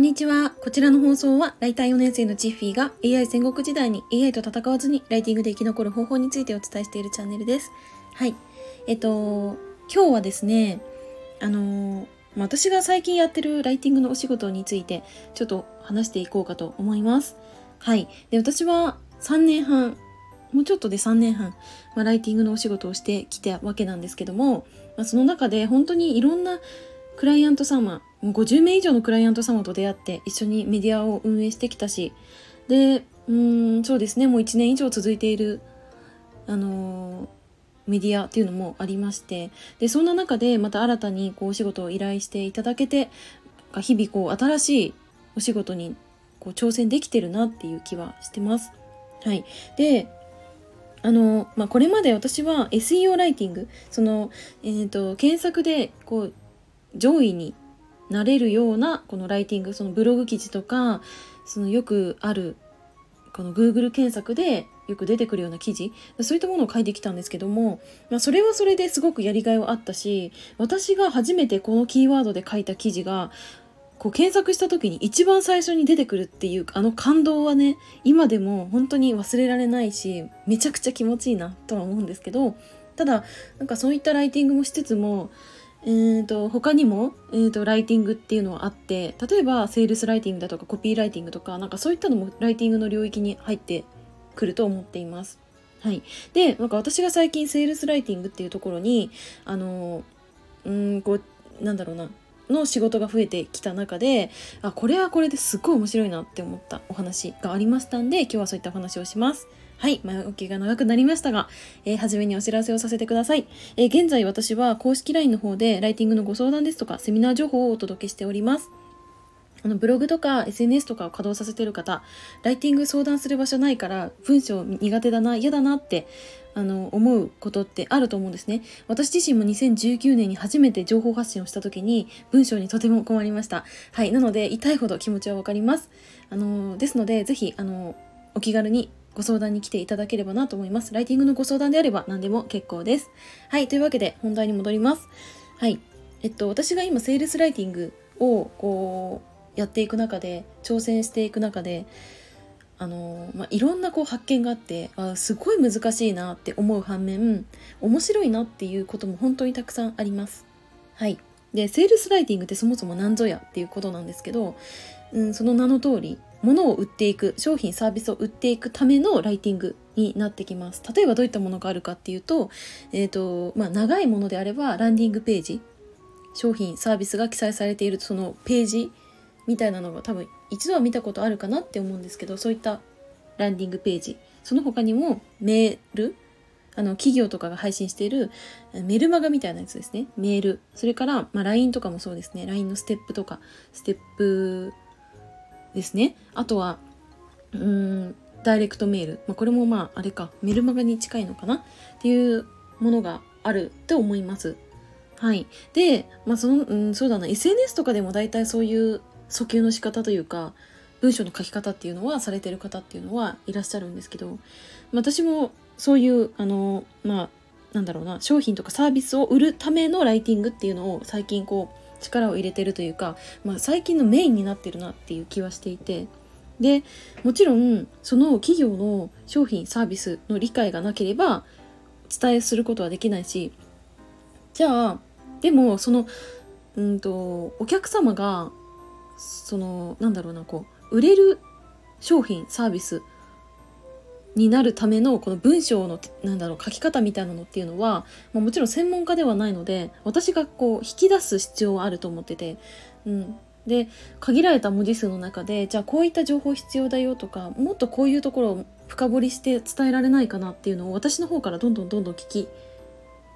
んにちは。こちらの放送は、ライター4年生のチッフィーが AI 戦国時代に AI と戦わずにライティングで生き残る方法についてお伝えしているチャンネルです。はい。えっと、今日はですね、あの、私が最近やってるライティングのお仕事について、ちょっと話していこうかと思います。はい。で、私は3年半、もうちょっとで3年半、まあ、ライティングのお仕事をしてきたわけなんですけども、まあ、その中で本当にいろんなクライアント様、50名以上のクライアント様と出会って一緒にメディアを運営してきたし、で、うん、そうですね、もう1年以上続いている、あの、メディアっていうのもありまして、で、そんな中でまた新たにこうお仕事を依頼していただけて、日々こう新しいお仕事にこう挑戦できてるなっていう気はしてます。はい。で、あの、まあ、これまで私は SEO ライティング、その、えっ、ー、と、検索でこう上位になれるようなこのライティングそのブログ記事とかそのよくあるこの Google 検索でよく出てくるような記事そういったものを書いてきたんですけども、まあ、それはそれですごくやりがいはあったし私が初めてこのキーワードで書いた記事がこう検索した時に一番最初に出てくるっていうあの感動はね今でも本当に忘れられないしめちゃくちゃ気持ちいいなとは思うんですけどただなんかそういったライティングもしつつもえーと、他にも、えーと、ライティングっていうのはあって例えばセールスライティングだとかコピーライティングとかなんかそういったのもライティングの領域に入ってくると思っています。はい、でなんか私が最近セールスライティングっていうところにあのうんこうなんだろうなの仕事が増えてきた中であこれはこれですっごい面白いなって思ったお話がありましたんで今日はそういったお話をします。はい、前置きが長くなりましたが、えー、初めにお知らせをさせてください。えー、現在私は公式 LINE の方でライティングのご相談ですとかセミナー情報をお届けしております。あのブログとか SNS とかを稼働させてる方、ライティング相談する場所ないから文章苦手だな、嫌だなってあの思うことってあると思うんですね。私自身も2019年に初めて情報発信をした時に文章にとても困りました。はい、なので痛いほど気持ちはわかります。あのですので、ぜひあのお気軽にご相談に来ていただければなと思います。ライティングのご相談であれば何でも結構です。はい、というわけで本題に戻ります。はい。えっと、私が今、セールスライティングをこう、やっていく中で、挑戦していく中で、あのまあ、いろんなこう発見があってあすごい難しいなって思う反面面白いなっていうことも本当にたくさんあります。はい、でセールスライティングってそもそも何ぞやっていうことなんですけど、うん、その名の通り物を売っていく商品サービスを売っていくためのライティングになってきます。例えばどういったものがあるかっていうと,、えーとまあ、長いものであればランディングページ商品サービスが記載されているそのページみたいなのが多分一度は見たことあるかなって思うんですけどそういったランディングページ。その他にもメールあの企業とかが配信しているメルマガみたいなやつですね。メール。それから、まあ、LINE とかもそうですね。LINE のステップとかステップですね。あとはうんダイレクトメール、まあ、これもまああれか。メルマガに近いのかな？っていうものがあると思います。はい。でまあその、うん、そうだな。SNS とかでも大体そういう訴求の仕方というか文章の書き方っていうのはされてる方っていうのはいらっしゃるんですけど私もそういうあのまあなんだろうな。商品とかサービスを売るためのライティングっていうのを最近こう力を入れてるというか、まあ、最近のメインになってるなっていう気はしていて。でもちろんその企業の商品サービスの理解がなければ伝えすることはできないしじゃあでもそのうんとお客様がそのなんだろうなこう売れる商品サービスになるためのこの文章のなんだろう書き方みたいなのっていうのは、まあ、もちろん専門家ではないので私がこう引き出す必要はあると思ってて、うん、で限られた文字数の中でじゃあこういった情報必要だよとかもっとこういうところを深掘りして伝えられないかなっていうのを私の方からどんどんどんどん聞き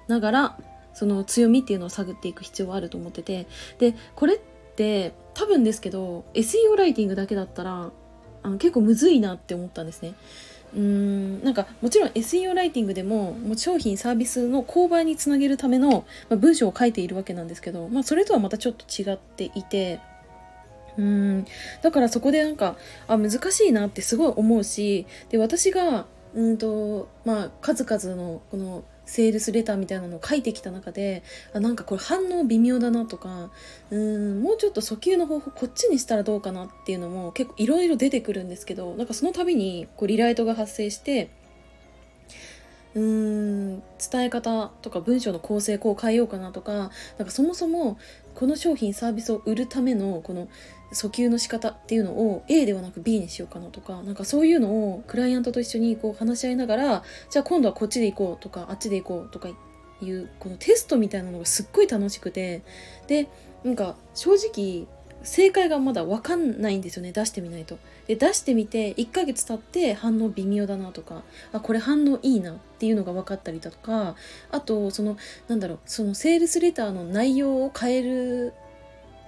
ながらその強みっていうのを探っていく必要はあると思っててでこれって多分ですけど SEO ライティングだけだったらあの結構むずいなって思ったんですね。うーんなんかもちろん SEO ライティングでももう商品サービスの購買につなげるための、まあ、文章を書いているわけなんですけど、まあ、それとはまたちょっと違っていてうんだからそこでなんかあ難しいなってすごい思うしで私がうんとまあ数々のこのセールスレターみたいなのを書いてきた中であなんかこれ反応微妙だなとかうんもうちょっと訴求の方法こっちにしたらどうかなっていうのも結構いろいろ出てくるんですけどなんかその度にこうリライトが発生してうーん伝え方とか文章の構成こう変えようかなとかなんかそもそもこの商品サービスを売るためのこの訴求の仕方っていうのを A ではなく B にしようかなとかなんかそういうのをクライアントと一緒にこう話し合いながらじゃあ今度はこっちで行こうとかあっちで行こうとかいうこのテストみたいなのがすっごい楽しくてでなんか正直正解がまだ分かんないんですよね出してみないと。で出してみて1ヶ月経って反応微妙だなとかあこれ反応いいなっていうのが分かったりだとかあとそのなんだろうそのセールスレターの内容を変える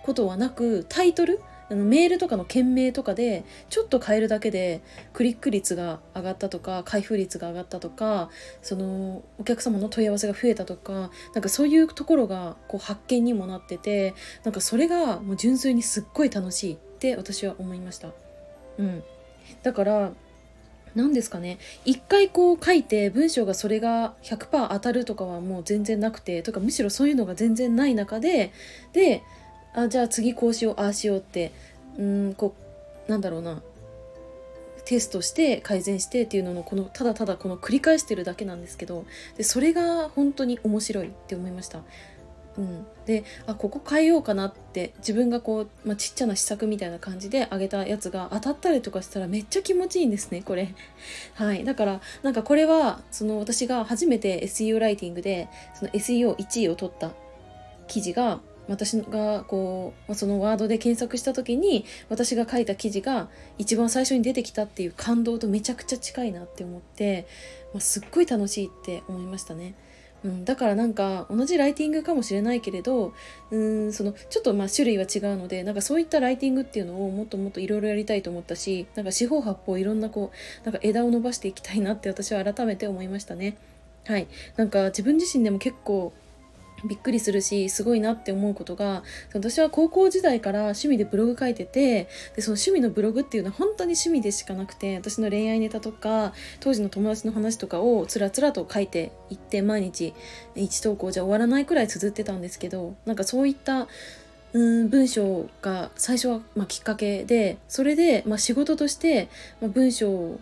ことはなくタイトルあのメールとかの件名とかでちょっと変えるだけでクリック率が上がったとか開封率が上がったとかそのお客様の問い合わせが増えたとかなんかそういうところがこう発見にもなっててなんかそれがもう純粋にすっごい楽しいって私は思いました。うん、だから何ですかね一回こう書いて文章がそれが100%当たるとかはもう全然なくてとかむしろそういうのが全然ない中でであじゃあ次こうしようああしようってうんこうなんだろうなテストして改善してっていうののこのただただこの繰り返してるだけなんですけどでそれが本当に面白いって思いました。うん、であここ変えようかなって自分がこう、まあ、ちっちゃな試作みたいな感じであげたやつが当たったりとかしたらめっちゃ気持ちいいんですねこれ。はい、だからなんかこれはその私が初めて SEO ライティングでその SEO1 位を取った記事が私がこうそのワードで検索した時に私が書いた記事が一番最初に出てきたっていう感動とめちゃくちゃ近いなって思って、まあ、すっごい楽しいって思いましたね。うん、だからなんか同じライティングかもしれないけれどうんそのちょっとまあ種類は違うのでなんかそういったライティングっていうのをもっともっといろいろやりたいと思ったしなんか四方八方いろんなこうなんか枝を伸ばしていきたいなって私は改めて思いましたね。はい、なんか自分自身でも結構びっくりするしすごいなって思うことが私は高校時代から趣味でブログ書いててでその趣味のブログっていうのは本当に趣味でしかなくて私の恋愛ネタとか当時の友達の話とかをつらつらと書いていって毎日1投稿じゃ終わらないくらい綴ってたんですけどなんかそういったうん文章が最初はまきっかけでそれでま仕事として文章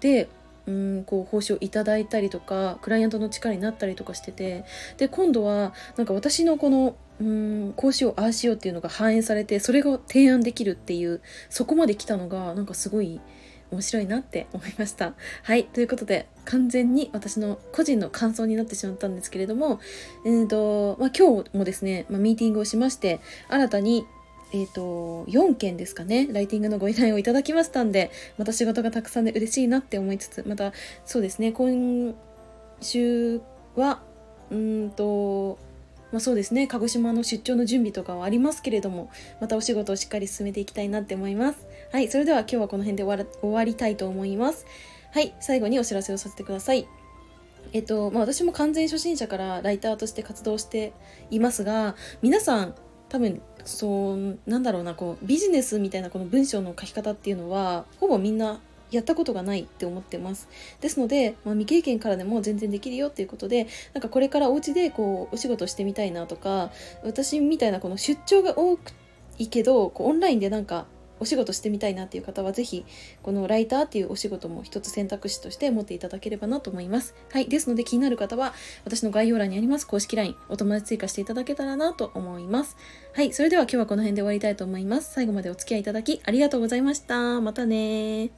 でうんこう報酬をいただいたりとかクライアントの力になったりとかしててで今度はなんか私のこのうんこうしようああしようっていうのが反映されてそれが提案できるっていうそこまで来たのがなんかすごい面白いなって思いました。はいということで完全に私の個人の感想になってしまったんですけれども、えーとまあ、今日もですね、まあ、ミーティングをしまして新たにえっ、ー、と、4件ですかね、ライティングのご依頼をいただきましたんで、また仕事がたくさんで嬉しいなって思いつつ、また、そうですね、今週は、うんと、まあ、そうですね、鹿児島の出張の準備とかはありますけれども、またお仕事をしっかり進めていきたいなって思います。はい、それでは今日はこの辺で終わ終わりたいと思います。はい、最後にお知らせをさせてください。えっと、まあ、私も完全初心者からライターとして活動していますが、皆さん多分そうなんだろうなこうビジネスみたいなこの文章の書き方っていうのはほぼみんなやったことがないって思ってます。ですので、まあ、未経験からでも全然できるよっていうことで、なんかこれからお家でこうお仕事してみたいなとか、私みたいなこの出張が多いけど、こうオンラインでなんかお仕事してみたいなっていう方は、ぜひ、このライターっていうお仕事も一つ選択肢として持っていただければなと思います。はい。ですので、気になる方は、私の概要欄にあります公式 LINE、お友達追加していただけたらなと思います。はい。それでは今日はこの辺で終わりたいと思います。最後までお付き合いいただきありがとうございました。またね